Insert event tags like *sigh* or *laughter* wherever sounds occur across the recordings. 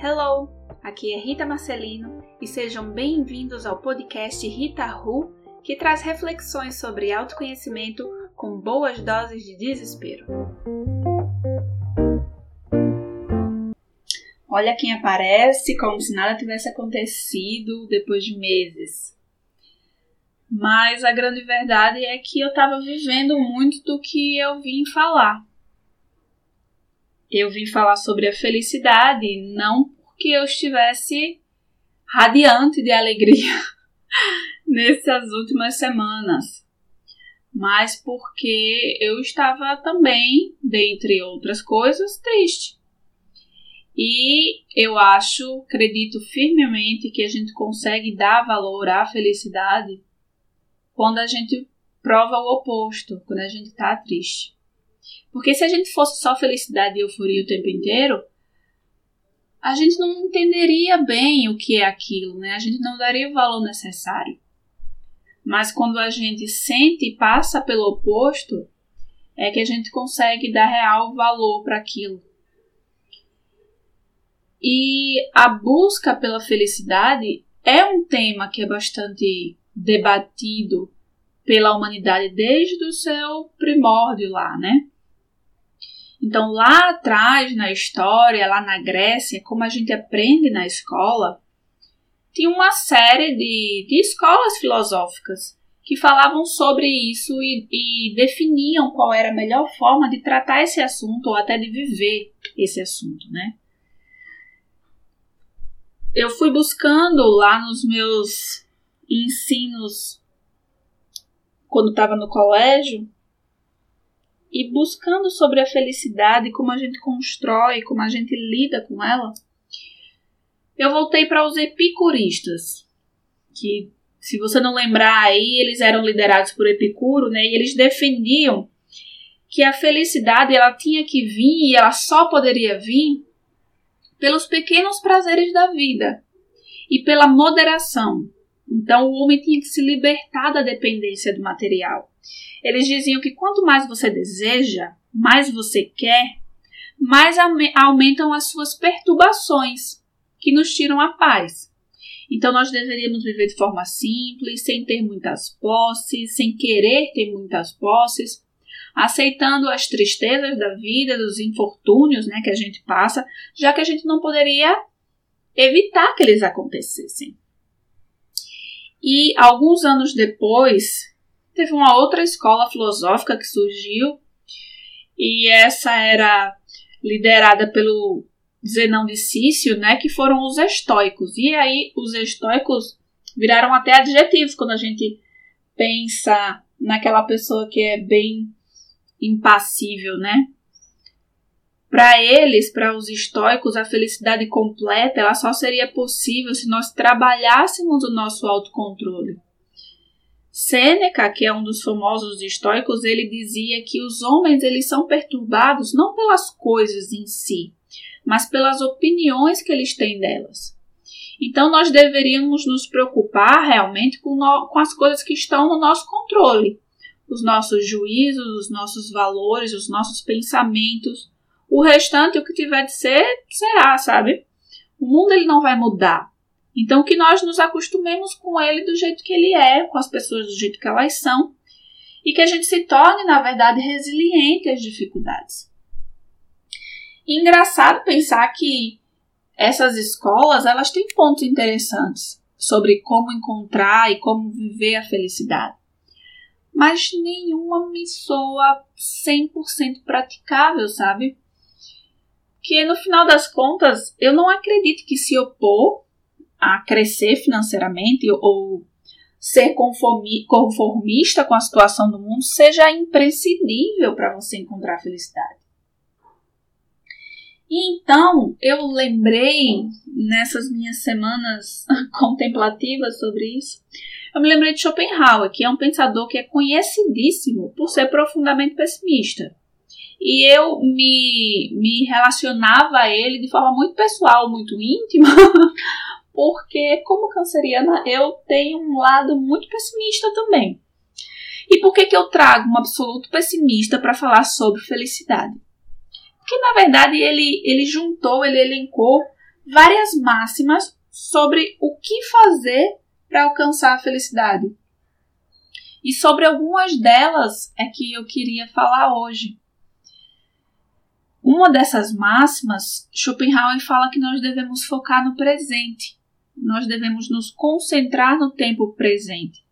Hello, aqui é Rita Marcelino e sejam bem-vindos ao podcast Rita Ru, que traz reflexões sobre autoconhecimento com boas doses de desespero. Olha quem aparece como se nada tivesse acontecido depois de meses. Mas a grande verdade é que eu estava vivendo muito do que eu vim falar. Eu vim falar sobre a felicidade, não porque eu estivesse radiante de alegria *laughs* nessas últimas semanas, mas porque eu estava também, dentre outras coisas, triste. E eu acho, acredito firmemente que a gente consegue dar valor à felicidade quando a gente prova o oposto, quando a gente está triste. Porque se a gente fosse só felicidade e euforia o tempo inteiro, a gente não entenderia bem o que é aquilo, né? A gente não daria o valor necessário. Mas quando a gente sente e passa pelo oposto, é que a gente consegue dar real valor para aquilo. E a busca pela felicidade é um tema que é bastante debatido pela humanidade desde o seu primórdio lá, né? Então, lá atrás na história, lá na Grécia, como a gente aprende na escola, tinha uma série de, de escolas filosóficas que falavam sobre isso e, e definiam qual era a melhor forma de tratar esse assunto ou até de viver esse assunto, né? Eu fui buscando lá nos meus ensinos quando estava no colégio e buscando sobre a felicidade, como a gente constrói, como a gente lida com ela, eu voltei para os epicuristas, que se você não lembrar aí, eles eram liderados por Epicuro, né? E eles defendiam que a felicidade ela tinha que vir e ela só poderia vir pelos pequenos prazeres da vida e pela moderação. Então o homem tinha que se libertar da dependência do material. Eles diziam que quanto mais você deseja, mais você quer, mais aumentam as suas perturbações, que nos tiram a paz. Então nós deveríamos viver de forma simples, sem ter muitas posses, sem querer ter muitas posses, aceitando as tristezas da vida, dos infortúnios né, que a gente passa, já que a gente não poderia evitar que eles acontecessem. E alguns anos depois, teve uma outra escola filosófica que surgiu, e essa era liderada pelo Zenão de Cício, né, que foram os estoicos. E aí os estoicos viraram até adjetivos quando a gente pensa naquela pessoa que é bem impassível, né? Para eles, para os estoicos, a felicidade completa ela só seria possível se nós trabalhássemos o nosso autocontrole. Sêneca, que é um dos famosos estoicos, ele dizia que os homens eles são perturbados não pelas coisas em si, mas pelas opiniões que eles têm delas. Então nós deveríamos nos preocupar realmente com, no, com as coisas que estão no nosso controle, os nossos juízos, os nossos valores, os nossos pensamentos. O restante, o que tiver de ser, será, sabe? O mundo ele não vai mudar. Então, que nós nos acostumemos com ele do jeito que ele é, com as pessoas do jeito que elas são, e que a gente se torne, na verdade, resiliente às dificuldades. Engraçado pensar que essas escolas, elas têm pontos interessantes sobre como encontrar e como viver a felicidade. Mas nenhuma me soa 100% praticável, sabe? Que no final das contas, eu não acredito que se opor a crescer financeiramente ou ser conformista com a situação do mundo seja imprescindível para você encontrar felicidade. E então eu lembrei nessas minhas semanas *laughs* contemplativas sobre isso, eu me lembrei de Schopenhauer, que é um pensador que é conhecidíssimo por ser profundamente pessimista. E eu me, me relacionava a ele de forma muito pessoal, muito íntima, *laughs* porque, como canceriana, eu tenho um lado muito pessimista também. E por que, que eu trago um absoluto pessimista para falar sobre felicidade? Porque, na verdade, ele, ele juntou, ele elencou várias máximas sobre o que fazer para alcançar a felicidade. E sobre algumas delas é que eu queria falar hoje. Uma dessas máximas, Schopenhauer fala que nós devemos focar no presente. Nós devemos nos concentrar no tempo presente.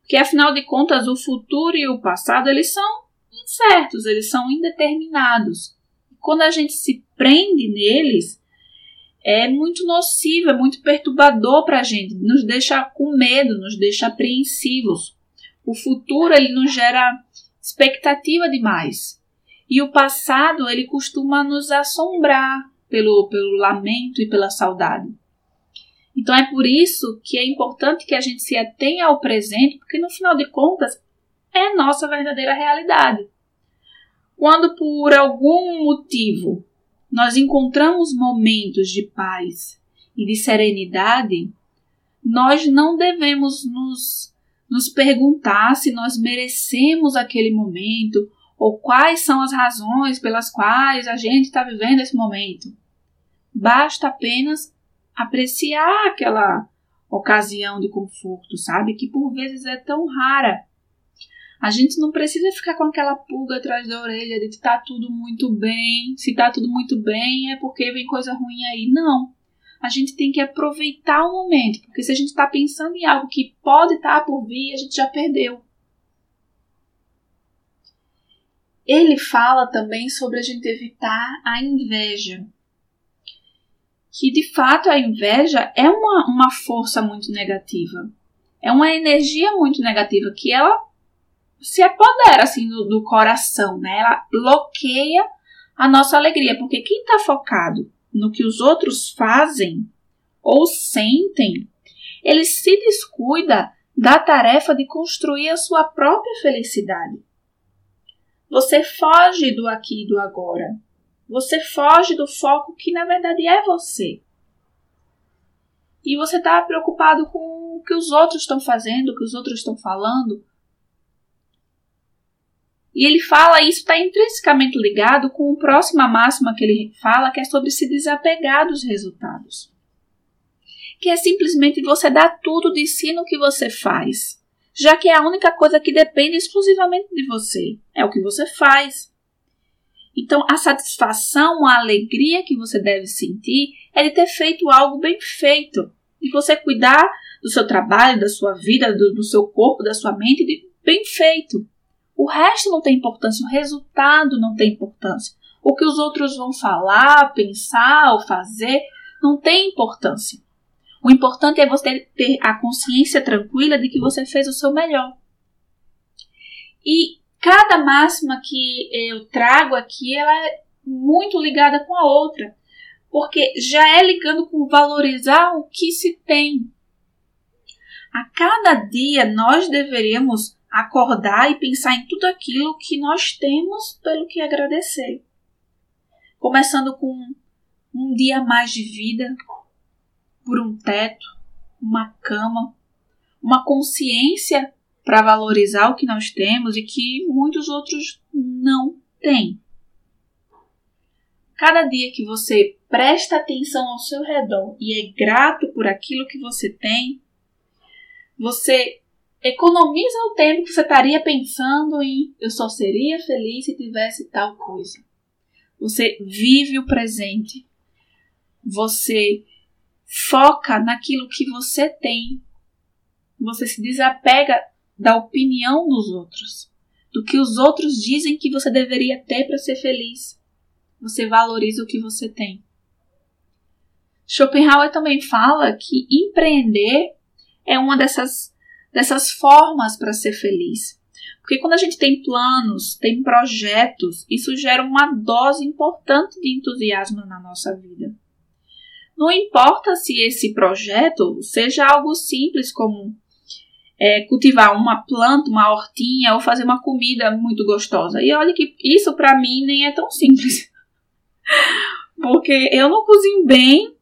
Porque afinal de contas, o futuro e o passado, eles são incertos, eles são indeterminados. Quando a gente se prende neles, é muito nocivo, é muito perturbador para a gente, nos deixa com medo, nos deixa apreensivos. O futuro ele nos gera expectativa demais. E o passado ele costuma nos assombrar pelo, pelo lamento e pela saudade. Então é por isso que é importante que a gente se atenha ao presente, porque no final de contas é a nossa verdadeira realidade. Quando por algum motivo nós encontramos momentos de paz e de serenidade, nós não devemos nos, nos perguntar se nós merecemos aquele momento ou quais são as razões pelas quais a gente está vivendo esse momento. Basta apenas apreciar aquela ocasião de conforto, sabe? Que por vezes é tão rara a gente não precisa ficar com aquela pulga atrás da orelha de que tá tudo muito bem. Se tá tudo muito bem é porque vem coisa ruim aí. Não. A gente tem que aproveitar o momento, porque se a gente está pensando em algo que pode estar tá por vir, a gente já perdeu. Ele fala também sobre a gente evitar a inveja. Que de fato a inveja é uma, uma força muito negativa. É uma energia muito negativa que ela se apodera assim do, do coração, né? Ela bloqueia a nossa alegria, porque quem está focado no que os outros fazem ou sentem, ele se descuida da tarefa de construir a sua própria felicidade. Você foge do aqui e do agora. Você foge do foco que na verdade é você. E você está preocupado com o que os outros estão fazendo, o que os outros estão falando, e ele fala, isso está intrinsecamente ligado com a próxima máxima que ele fala, que é sobre se desapegar dos resultados. Que é simplesmente você dar tudo de si no que você faz, já que é a única coisa que depende exclusivamente de você, é o que você faz. Então, a satisfação, a alegria que você deve sentir é de ter feito algo bem feito, de você cuidar do seu trabalho, da sua vida, do, do seu corpo, da sua mente, de bem feito. O resto não tem importância, o resultado não tem importância. O que os outros vão falar, pensar ou fazer não tem importância. O importante é você ter a consciência tranquila de que você fez o seu melhor. E cada máxima que eu trago aqui, ela é muito ligada com a outra, porque já é ligando com valorizar o que se tem. A cada dia nós deveríamos acordar e pensar em tudo aquilo que nós temos pelo que agradecer. Começando com um dia mais de vida, por um teto, uma cama, uma consciência para valorizar o que nós temos e que muitos outros não têm. Cada dia que você presta atenção ao seu redor e é grato por aquilo que você tem, você economiza o tempo que você estaria pensando em eu só seria feliz se tivesse tal coisa. Você vive o presente. Você foca naquilo que você tem. Você se desapega da opinião dos outros, do que os outros dizem que você deveria ter para ser feliz. Você valoriza o que você tem. Schopenhauer também fala que empreender é uma dessas dessas formas para ser feliz. Porque quando a gente tem planos, tem projetos, isso gera uma dose importante de entusiasmo na nossa vida. Não importa se esse projeto seja algo simples como é, cultivar uma planta, uma hortinha ou fazer uma comida muito gostosa. E olha que isso para mim nem é tão simples. *laughs* Porque eu não cozinho bem,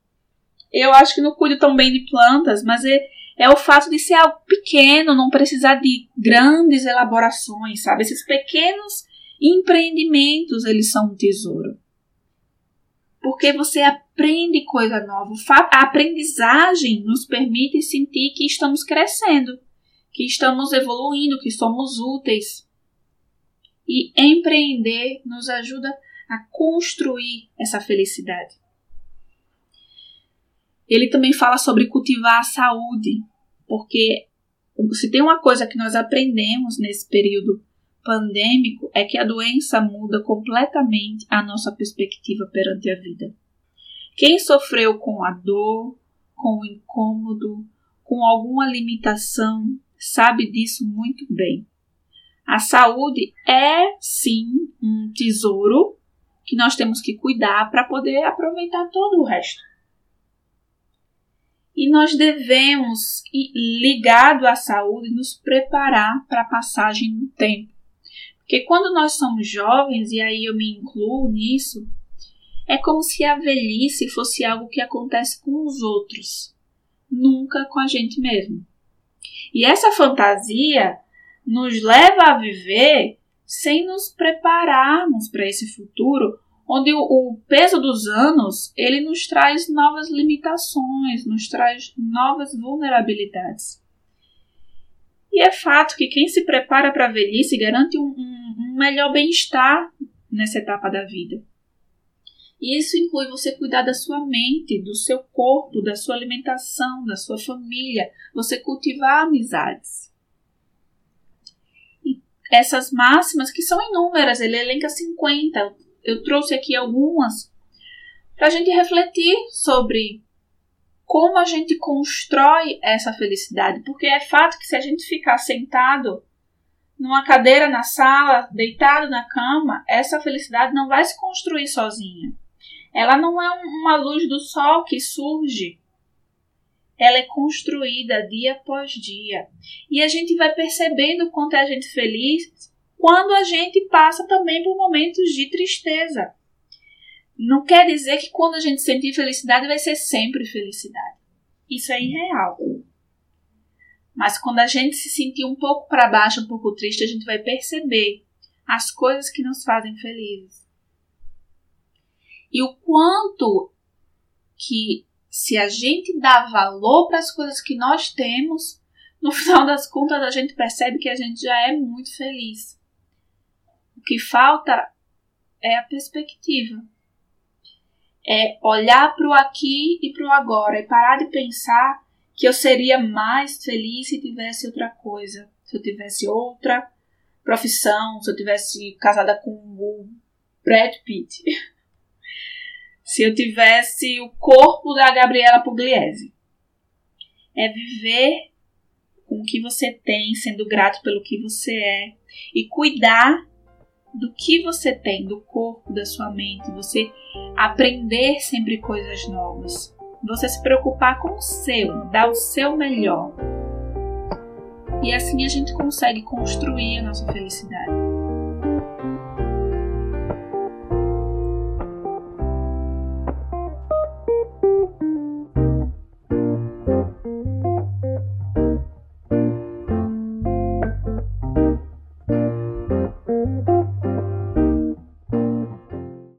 eu acho que não cuido tão bem de plantas, mas é, é o fato de ser algo pequeno, não precisar de grandes elaborações, sabe? Esses pequenos empreendimentos, eles são um tesouro. porque você aprende coisa nova. A aprendizagem nos permite sentir que estamos crescendo, que estamos evoluindo, que somos úteis. E empreender nos ajuda a construir essa felicidade. Ele também fala sobre cultivar a saúde, porque se tem uma coisa que nós aprendemos nesse período pandêmico é que a doença muda completamente a nossa perspectiva perante a vida. Quem sofreu com a dor, com o incômodo, com alguma limitação, sabe disso muito bem. A saúde é sim um tesouro que nós temos que cuidar para poder aproveitar todo o resto. E nós devemos, ligado à saúde, nos preparar para a passagem do tempo. Porque quando nós somos jovens, e aí eu me incluo nisso, é como se a velhice fosse algo que acontece com os outros, nunca com a gente mesmo. E essa fantasia nos leva a viver sem nos prepararmos para esse futuro, onde o, o, peso dos anos ele nos traz novas limitações, nos traz novas vulnerabilidades. E é fato que quem se prepara para a velhice garante um, um, um melhor bem-estar nessa etapa da vida. E isso inclui você cuidar da sua mente, do seu corpo, da sua alimentação, da sua família, você cultivar amizades. E essas máximas, que são inúmeras, ele elenca 50, eu trouxe aqui algumas, para a gente refletir sobre como a gente constrói essa felicidade, porque é fato que se a gente ficar sentado numa cadeira na sala, deitado na cama, essa felicidade não vai se construir sozinha. Ela não é uma luz do sol que surge. Ela é construída dia após dia. E a gente vai percebendo quanto é a gente feliz quando a gente passa também por momentos de tristeza. Não quer dizer que quando a gente sentir felicidade vai ser sempre felicidade. Isso é irreal. Mas quando a gente se sentir um pouco para baixo, um pouco triste, a gente vai perceber as coisas que nos fazem felizes. E o quanto que se a gente dá valor para as coisas que nós temos, no *laughs* final das contas a gente percebe que a gente já é muito feliz. O que falta é a perspectiva é olhar para o aqui e para o agora e parar de pensar que eu seria mais feliz se tivesse outra coisa, se eu tivesse outra profissão, se eu tivesse casada com o Brad Pitt, *laughs* se eu tivesse o corpo da Gabriela Pugliese. É viver com o que você tem, sendo grato pelo que você é e cuidar do que você tem, do corpo, da sua mente, você aprender sempre coisas novas, você se preocupar com o seu, dar o seu melhor. E assim a gente consegue construir a nossa felicidade.